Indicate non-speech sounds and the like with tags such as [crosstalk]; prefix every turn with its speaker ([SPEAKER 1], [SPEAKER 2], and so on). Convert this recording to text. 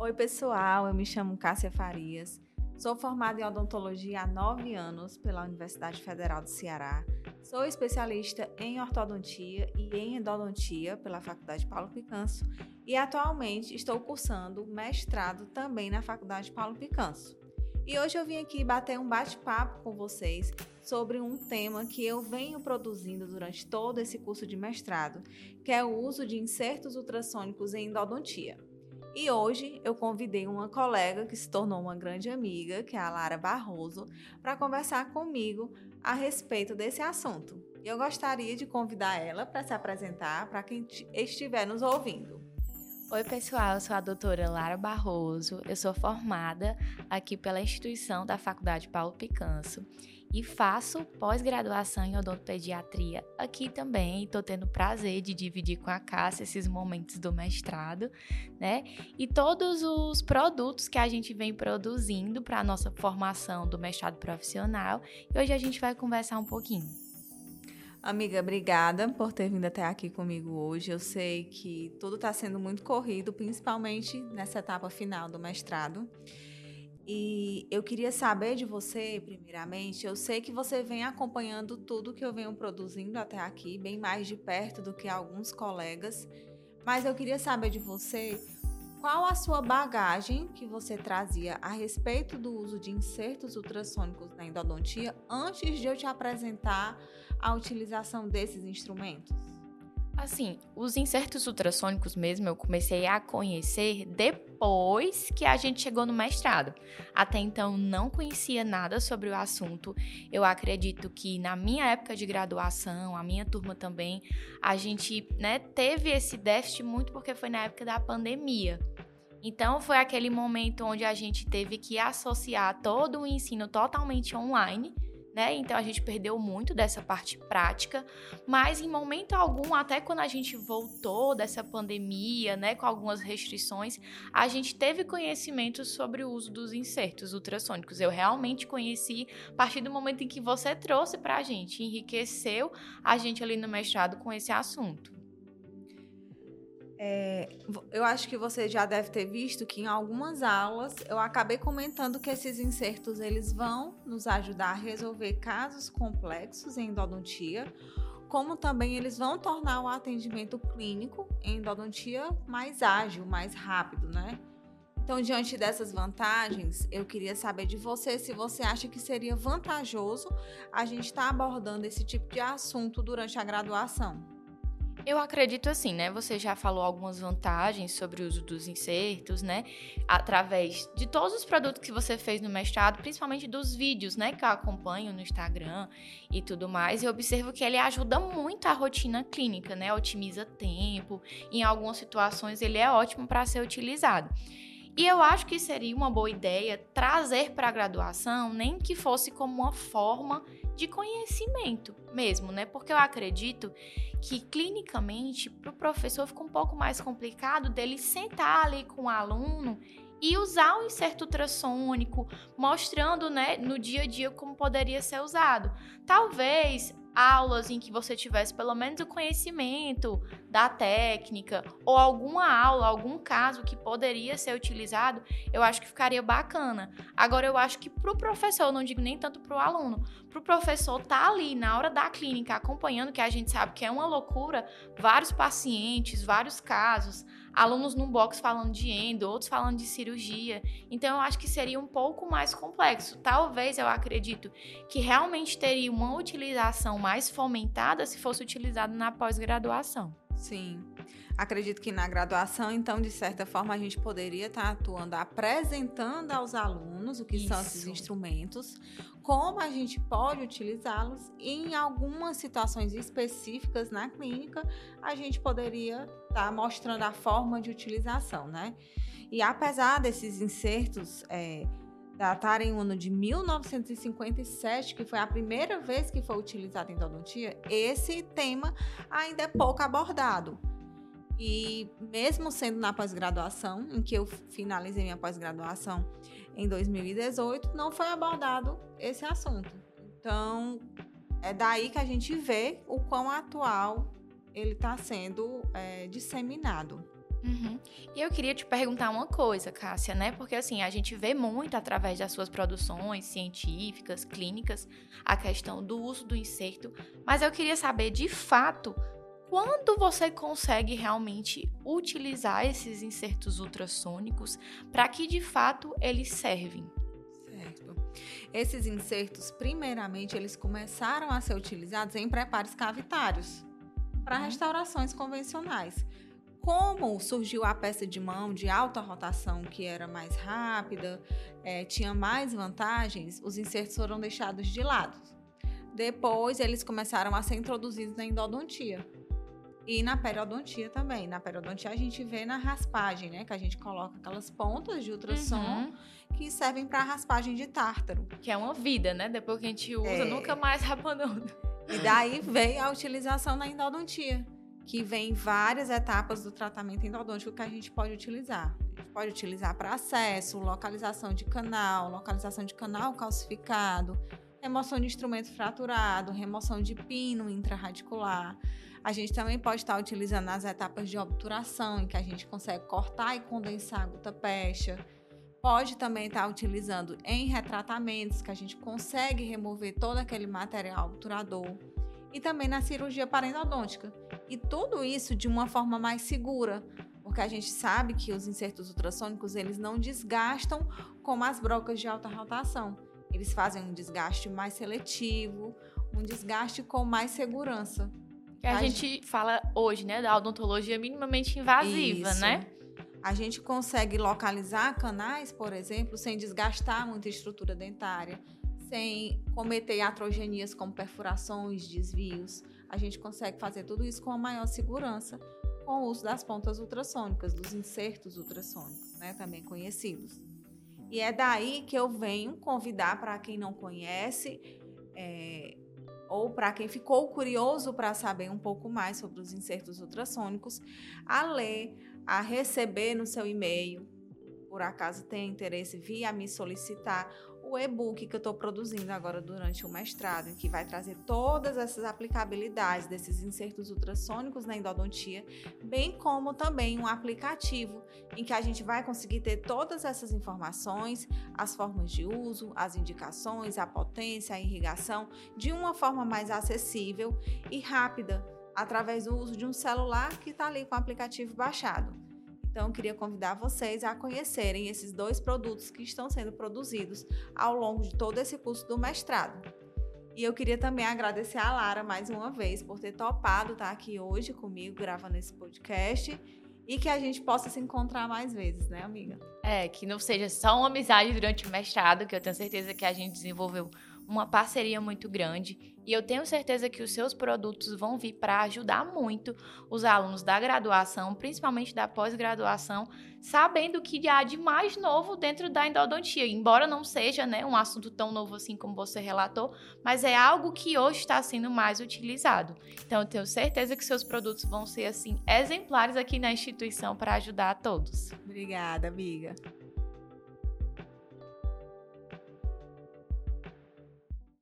[SPEAKER 1] Oi, pessoal, eu me chamo Cássia Farias. Sou formada em odontologia há nove anos pela Universidade Federal do Ceará. Sou especialista em ortodontia e em endodontia pela Faculdade Paulo Picanso e atualmente estou cursando mestrado também na Faculdade Paulo Picanso. E hoje eu vim aqui bater um bate-papo com vocês sobre um tema que eu venho produzindo durante todo esse curso de mestrado, que é o uso de insertos ultrassônicos em endodontia. E hoje eu convidei uma colega que se tornou uma grande amiga, que é a Lara Barroso, para conversar comigo a respeito desse assunto. Eu gostaria de convidar ela para se apresentar para quem estiver nos ouvindo.
[SPEAKER 2] Oi, pessoal, eu sou a doutora Lara Barroso, eu sou formada aqui pela instituição da Faculdade Paulo Picanso e faço pós-graduação em odontopediatria aqui também. Estou tendo o prazer de dividir com a Cássia esses momentos do mestrado, né? E todos os produtos que a gente vem produzindo para a nossa formação do mestrado profissional. E hoje a gente vai conversar um pouquinho.
[SPEAKER 1] Amiga, obrigada por ter vindo até aqui comigo hoje. Eu sei que tudo está sendo muito corrido, principalmente nessa etapa final do mestrado. E eu queria saber de você, primeiramente, eu sei que você vem acompanhando tudo que eu venho produzindo até aqui, bem mais de perto do que alguns colegas, mas eu queria saber de você qual a sua bagagem que você trazia a respeito do uso de insertos ultrassônicos na endodontia antes de eu te apresentar a utilização desses instrumentos?
[SPEAKER 2] Assim, os insertos ultrassônicos mesmo eu comecei a conhecer depois que a gente chegou no mestrado. Até então não conhecia nada sobre o assunto. Eu acredito que na minha época de graduação, a minha turma também, a gente né, teve esse déficit muito porque foi na época da pandemia. Então foi aquele momento onde a gente teve que associar todo o ensino totalmente online né? Então a gente perdeu muito dessa parte prática, mas em momento algum, até quando a gente voltou dessa pandemia, né, com algumas restrições, a gente teve conhecimento sobre o uso dos insertos ultrassônicos. Eu realmente conheci a partir do momento em que você trouxe para a gente, enriqueceu a gente ali no mestrado com esse assunto.
[SPEAKER 1] É, eu acho que você já deve ter visto que em algumas aulas eu acabei comentando que esses insertos eles vão nos ajudar a resolver casos complexos em endodontia, como também eles vão tornar o atendimento clínico em endodontia mais ágil, mais rápido, né? Então, diante dessas vantagens, eu queria saber de você se você acha que seria vantajoso a gente estar tá abordando esse tipo de assunto durante a graduação.
[SPEAKER 2] Eu acredito assim, né? Você já falou algumas vantagens sobre o uso dos insertos, né? Através de todos os produtos que você fez no mestrado, principalmente dos vídeos, né? Que eu acompanho no Instagram e tudo mais. E observo que ele ajuda muito a rotina clínica, né? Otimiza tempo. Em algumas situações, ele é ótimo para ser utilizado. E eu acho que seria uma boa ideia trazer para a graduação, nem que fosse como uma forma de conhecimento mesmo, né? Porque eu acredito que clinicamente para o professor fica um pouco mais complicado dele sentar ali com o aluno e usar o inserto ultrassônico, mostrando né, no dia a dia como poderia ser usado. Talvez aulas em que você tivesse pelo menos o conhecimento da técnica ou alguma aula, algum caso que poderia ser utilizado, eu acho que ficaria bacana. Agora eu acho que para o professor, não digo nem tanto para o aluno, para o professor tá ali na hora da clínica acompanhando, que a gente sabe que é uma loucura, vários pacientes, vários casos, alunos num box falando de endo, outros falando de cirurgia. Então eu acho que seria um pouco mais complexo. Talvez eu acredito que realmente teria uma utilização mais fomentada se fosse utilizado na pós-graduação.
[SPEAKER 1] Sim. Acredito que na graduação, então, de certa forma, a gente poderia estar atuando, apresentando aos alunos o que Isso. são esses instrumentos, como a gente pode utilizá-los e em algumas situações específicas na clínica, a gente poderia estar mostrando a forma de utilização, né? E apesar desses insertos é, datarem o ano de 1957, que foi a primeira vez que foi utilizado em endodontia, esse tema ainda é pouco abordado. E mesmo sendo na pós-graduação, em que eu finalizei minha pós-graduação em 2018, não foi abordado esse assunto. Então, é daí que a gente vê o quão atual ele está sendo é, disseminado.
[SPEAKER 2] Uhum. E eu queria te perguntar uma coisa, Cássia, né? Porque assim, a gente vê muito através das suas produções científicas, clínicas, a questão do uso do inserto, mas eu queria saber de fato quando você consegue realmente utilizar esses insertos ultrassônicos para que de fato eles servem.
[SPEAKER 1] Certo. Esses insertos, primeiramente, eles começaram a ser utilizados em preparos cavitários para uhum. restaurações convencionais. Como surgiu a peça de mão de alta rotação, que era mais rápida, é, tinha mais vantagens, os insertos foram deixados de lado. Depois, eles começaram a ser introduzidos na endodontia. E na periodontia também. Na periodontia a gente vê na raspagem, né? Que a gente coloca aquelas pontas de ultrassom uhum. que servem para raspagem de tártaro.
[SPEAKER 2] Que é uma vida, né? Depois que a gente usa, é. nunca mais [laughs] abandona.
[SPEAKER 1] E daí veio a utilização na endodontia que vem várias etapas do tratamento endodôntico que a gente pode utilizar. A gente pode utilizar para acesso, localização de canal, localização de canal calcificado, remoção de instrumento fraturado, remoção de pino intraradicular. A gente também pode estar utilizando as etapas de obturação, em que a gente consegue cortar e condensar a gota pecha. Pode também estar utilizando em retratamentos, que a gente consegue remover todo aquele material obturador e também na cirurgia parendodôntica. E tudo isso de uma forma mais segura, porque a gente sabe que os insertos ultrassônicos eles não desgastam como as brocas de alta rotação. Eles fazem um desgaste mais seletivo, um desgaste com mais segurança.
[SPEAKER 2] Que a, a gente, gente fala hoje, né, da odontologia minimamente invasiva,
[SPEAKER 1] isso.
[SPEAKER 2] né?
[SPEAKER 1] A gente consegue localizar canais, por exemplo, sem desgastar muita estrutura dentária sem cometer iatrogenias como perfurações, desvios. A gente consegue fazer tudo isso com a maior segurança com o uso das pontas ultrassônicas, dos insertos ultrassônicos, né, também conhecidos. E é daí que eu venho convidar para quem não conhece é, ou para quem ficou curioso para saber um pouco mais sobre os insertos ultrassônicos, a ler, a receber no seu e-mail, por acaso tem interesse, via me solicitar o e-book que eu estou produzindo agora durante o mestrado, que vai trazer todas essas aplicabilidades desses insertos ultrassônicos na endodontia, bem como também um aplicativo em que a gente vai conseguir ter todas essas informações, as formas de uso, as indicações, a potência, a irrigação, de uma forma mais acessível e rápida, através do uso de um celular que está ali com o aplicativo baixado. Então, eu queria convidar vocês a conhecerem esses dois produtos que estão sendo produzidos ao longo de todo esse curso do mestrado. E eu queria também agradecer a Lara mais uma vez por ter topado estar aqui hoje comigo gravando esse podcast e que a gente possa se encontrar mais vezes, né, amiga?
[SPEAKER 2] É, que não seja só uma amizade durante o mestrado, que eu tenho certeza que a gente desenvolveu uma parceria muito grande e eu tenho certeza que os seus produtos vão vir para ajudar muito os alunos da graduação, principalmente da pós-graduação, sabendo que há de mais novo dentro da endodontia, embora não seja né, um assunto tão novo assim como você relatou, mas é algo que hoje está sendo mais utilizado. Então eu tenho certeza que seus produtos vão ser assim exemplares aqui na instituição para ajudar a todos.
[SPEAKER 1] Obrigada, amiga.